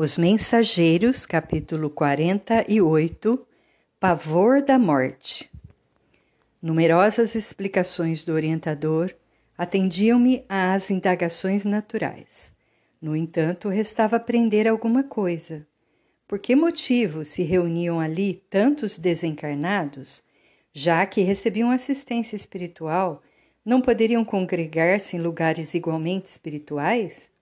Os Mensageiros, capítulo 48 Pavor da Morte. Numerosas explicações do orientador atendiam-me às indagações naturais. No entanto, restava aprender alguma coisa. Por que motivo se reuniam ali tantos desencarnados, já que recebiam assistência espiritual, não poderiam congregar-se em lugares igualmente espirituais?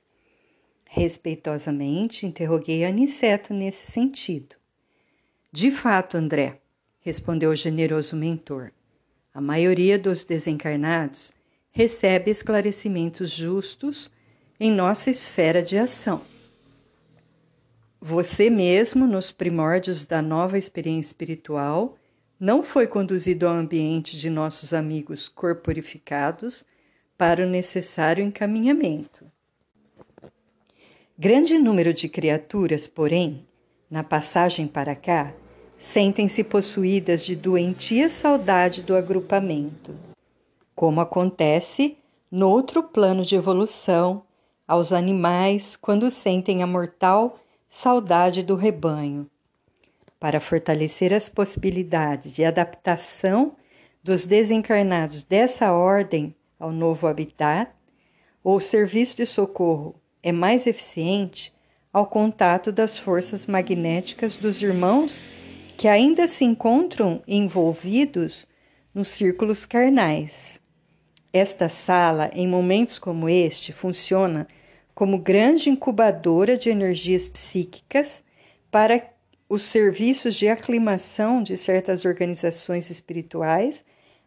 Respeitosamente interroguei Aniceto nesse sentido. De fato, André, respondeu o generoso mentor, a maioria dos desencarnados recebe esclarecimentos justos em nossa esfera de ação. Você mesmo, nos primórdios da nova experiência espiritual, não foi conduzido ao ambiente de nossos amigos corporificados para o necessário encaminhamento. Grande número de criaturas, porém, na passagem para cá, sentem-se possuídas de doentia saudade do agrupamento, como acontece no outro plano de evolução aos animais quando sentem a mortal saudade do rebanho. Para fortalecer as possibilidades de adaptação dos desencarnados dessa ordem ao novo habitat, o serviço de socorro é mais eficiente ao contato das forças magnéticas dos irmãos que ainda se encontram envolvidos nos círculos carnais. Esta sala, em momentos como este, funciona como grande incubadora de energias psíquicas para os serviços de aclimação de certas organizações espirituais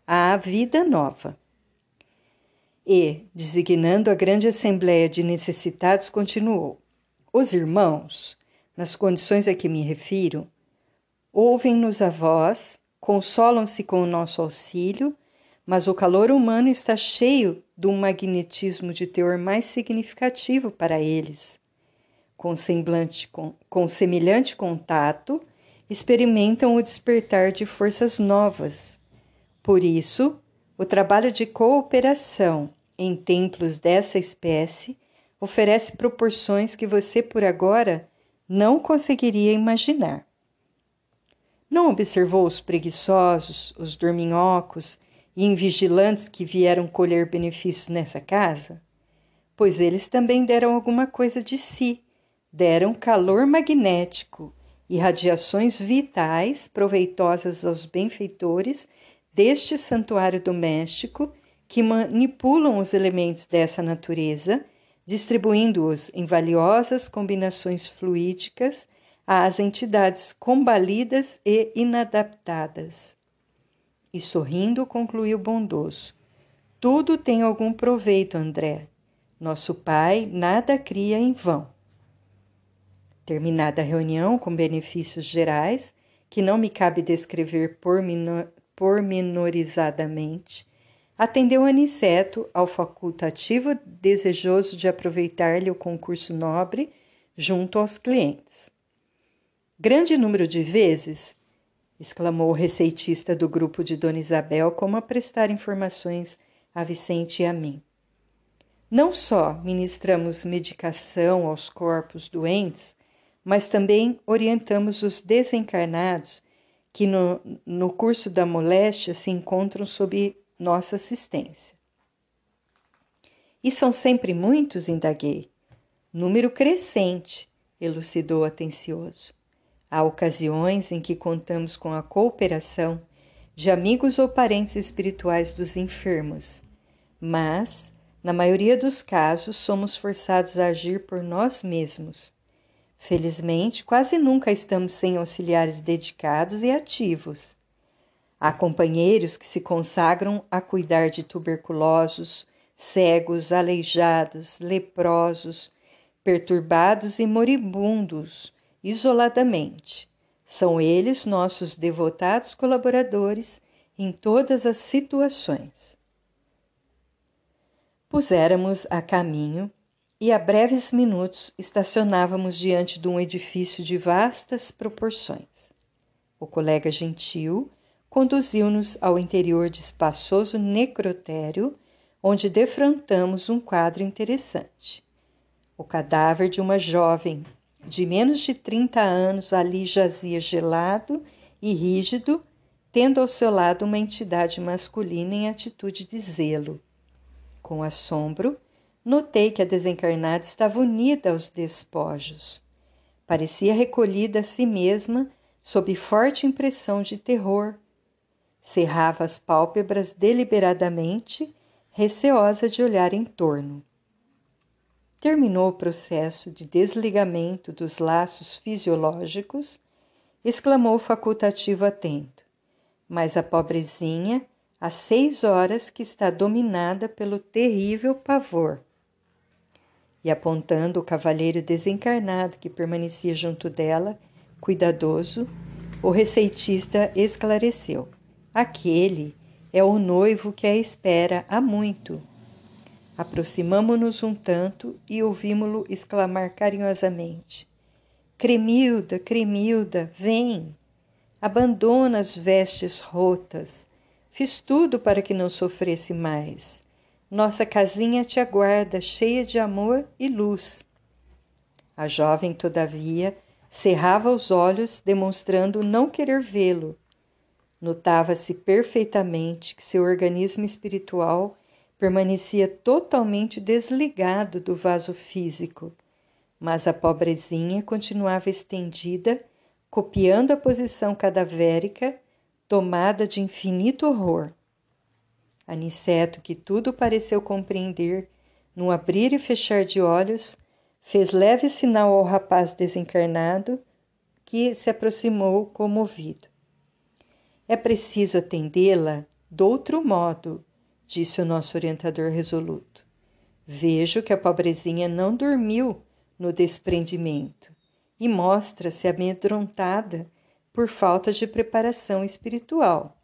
à vida nova. E, designando a grande assembleia de necessitados, continuou: Os irmãos, nas condições a que me refiro, ouvem-nos a voz, consolam-se com o nosso auxílio, mas o calor humano está cheio de um magnetismo de teor mais significativo para eles. Com, semblante, com, com semelhante contato, experimentam o despertar de forças novas. Por isso, o trabalho de cooperação em templos dessa espécie oferece proporções que você por agora não conseguiria imaginar. Não observou os preguiçosos, os dorminhocos e invigilantes que vieram colher benefícios nessa casa? Pois eles também deram alguma coisa de si, deram calor magnético e radiações vitais proveitosas aos benfeitores deste santuário doméstico que manipulam os elementos dessa natureza, distribuindo-os em valiosas combinações fluídicas às entidades combalidas e inadaptadas. E sorrindo, concluiu bondoso: Tudo tem algum proveito, André. Nosso pai nada cria em vão. Terminada a reunião com benefícios gerais, que não me cabe descrever pormenorizadamente, atendeu Aniceto ao facultativo desejoso de aproveitar-lhe o concurso nobre junto aos clientes. Grande número de vezes, exclamou o receitista do grupo de Dona Isabel, como a prestar informações a Vicente e a mim. Não só ministramos medicação aos corpos doentes, mas também orientamos os desencarnados que no, no curso da moléstia se encontram sob nossa assistência. E são sempre muitos, indaguei. Número crescente, elucidou atencioso. Há ocasiões em que contamos com a cooperação de amigos ou parentes espirituais dos enfermos, mas, na maioria dos casos, somos forçados a agir por nós mesmos. Felizmente, quase nunca estamos sem auxiliares dedicados e ativos. Há companheiros que se consagram a cuidar de tuberculosos, cegos, aleijados, leprosos, perturbados e moribundos, isoladamente. São eles nossos devotados colaboradores em todas as situações. Puséramos a caminho e a breves minutos estacionávamos diante de um edifício de vastas proporções. O colega gentil conduziu-nos ao interior de espaçoso necrotério, onde defrontamos um quadro interessante. O cadáver de uma jovem, de menos de trinta anos ali jazia gelado e rígido, tendo ao seu lado uma entidade masculina em atitude de zelo. Com assombro, notei que a desencarnada estava unida aos despojos. Parecia recolhida a si mesma sob forte impressão de terror. Cerrava as pálpebras deliberadamente, receosa de olhar em torno. Terminou o processo de desligamento dos laços fisiológicos, exclamou o facultativo atento. Mas a pobrezinha, há seis horas que está dominada pelo terrível pavor. E apontando o cavalheiro desencarnado que permanecia junto dela, cuidadoso, o receitista esclareceu: Aquele é o noivo que a espera há muito. Aproximamo-nos um tanto e ouvimo-lo exclamar carinhosamente: Cremilda, Cremilda, vem! Abandona as vestes rotas. Fiz tudo para que não sofresse mais. Nossa casinha te aguarda, cheia de amor e luz. A jovem, todavia, Cerrava os olhos, demonstrando não querer vê-lo. Notava-se perfeitamente que seu organismo espiritual permanecia totalmente desligado do vaso físico, mas a pobrezinha continuava estendida, copiando a posição cadavérica, tomada de infinito horror. Aniceto, que tudo pareceu compreender, num abrir e fechar de olhos, Fez leve sinal ao rapaz desencarnado, que se aproximou comovido. É preciso atendê-la de outro modo, disse o nosso orientador resoluto. Vejo que a pobrezinha não dormiu no desprendimento e mostra-se amedrontada por falta de preparação espiritual.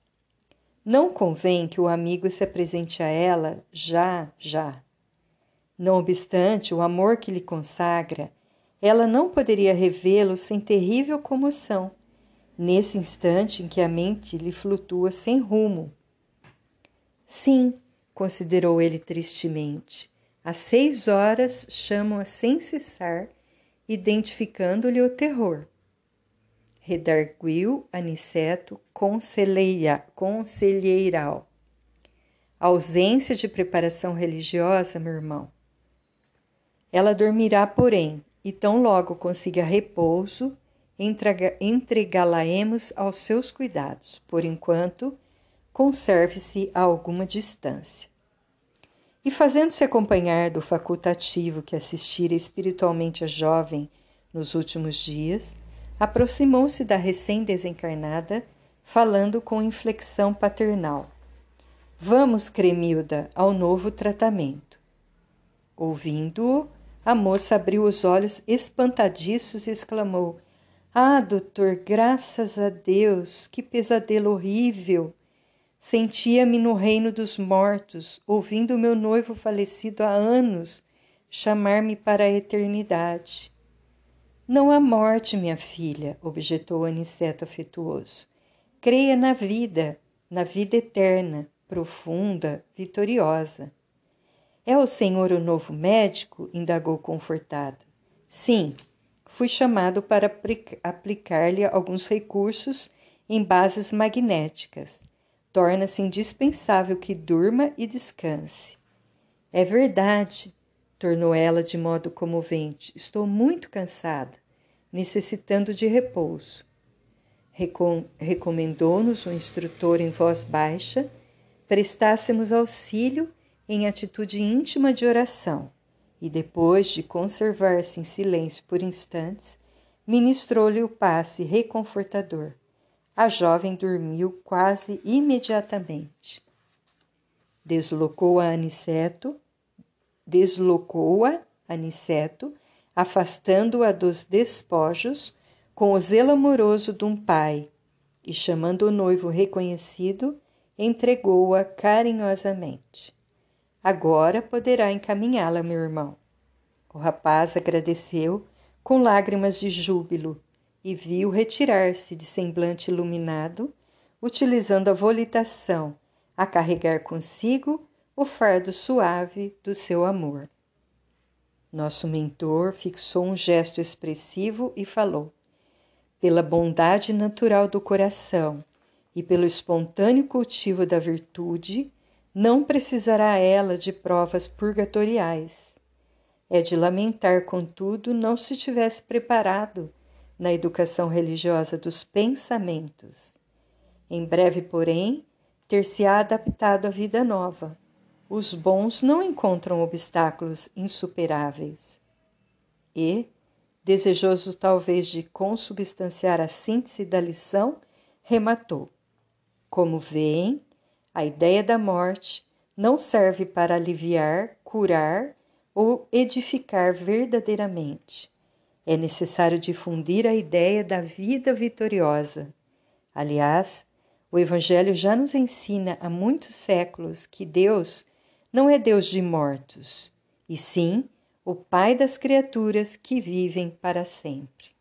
Não convém que o amigo se apresente a ela já, já. Não obstante o amor que lhe consagra, ela não poderia revê-lo sem terrível comoção, nesse instante em que a mente lhe flutua sem rumo. Sim, considerou ele tristemente, às seis horas chamam-a sem cessar, identificando-lhe o terror. Redarguiu Aniceto conselheiral. Ausência de preparação religiosa, meu irmão, ela dormirá, porém, e tão logo consiga repouso, entregá-la-emos aos seus cuidados. Por enquanto, conserve-se a alguma distância. E fazendo-se acompanhar do facultativo que assistira espiritualmente a jovem nos últimos dias, aproximou-se da recém-desencarnada, falando com inflexão paternal. Vamos, Cremilda, ao novo tratamento. Ouvindo-o, a moça abriu os olhos espantadiços e exclamou: Ah, doutor, graças a Deus, que pesadelo horrível! Sentia-me no reino dos mortos, ouvindo meu noivo falecido há anos chamar-me para a eternidade. Não há morte, minha filha, objetou Aniceto afetuoso. Creia na vida, na vida eterna, profunda, vitoriosa. É o senhor o novo médico? indagou confortada. Sim, fui chamado para aplicar-lhe alguns recursos em bases magnéticas. Torna-se indispensável que durma e descanse. É verdade, tornou ela de modo comovente. Estou muito cansada, necessitando de repouso. Recomendou-nos o instrutor em voz baixa prestássemos auxílio em atitude íntima de oração e, depois de conservar-se em silêncio por instantes, ministrou-lhe o passe reconfortador. A jovem dormiu quase imediatamente. Deslocou-a Aniceto, deslocou-a Aniceto, afastando-a dos despojos com o zelo amoroso de um pai, e chamando o noivo reconhecido, entregou-a carinhosamente. Agora poderá encaminhá-la, meu irmão. O rapaz agradeceu com lágrimas de júbilo e viu retirar-se de semblante iluminado, utilizando a volitação a carregar consigo o fardo suave do seu amor. Nosso mentor fixou um gesto expressivo e falou: Pela bondade natural do coração e pelo espontâneo cultivo da virtude, não precisará ela de provas purgatoriais. É de lamentar, contudo, não se tivesse preparado na educação religiosa dos pensamentos. Em breve, porém, ter-se-á adaptado à vida nova. Os bons não encontram obstáculos insuperáveis. E, desejoso talvez de consubstanciar a síntese da lição, rematou: Como veem, a ideia da morte não serve para aliviar, curar ou edificar verdadeiramente. É necessário difundir a ideia da vida vitoriosa. Aliás, o Evangelho já nos ensina há muitos séculos que Deus não é Deus de mortos, e sim o Pai das criaturas que vivem para sempre.